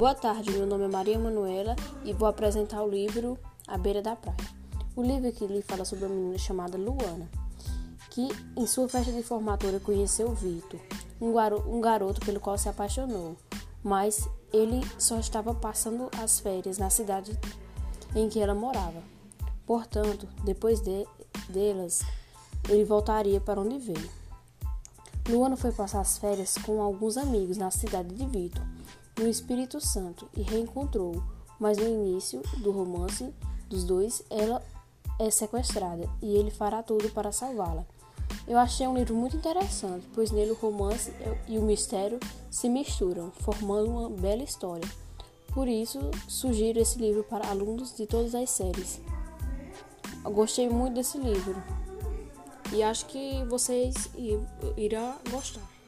Boa tarde, meu nome é Maria Manuela e vou apresentar o livro A Beira da Praia. O livro que lhe fala sobre uma menina chamada Luana, que em sua festa de formatura conheceu Vitor, um, garo um garoto pelo qual se apaixonou, mas ele só estava passando as férias na cidade em que ela morava. Portanto, depois de delas, ele voltaria para onde veio. Luana foi passar as férias com alguns amigos na cidade de Vitor no Espírito Santo e reencontrou, mas no início do romance dos dois ela é sequestrada e ele fará tudo para salvá-la. Eu achei um livro muito interessante, pois nele o romance e o mistério se misturam, formando uma bela história. Por isso, sugiro esse livro para alunos de todas as séries. Eu gostei muito desse livro e acho que vocês irão gostar.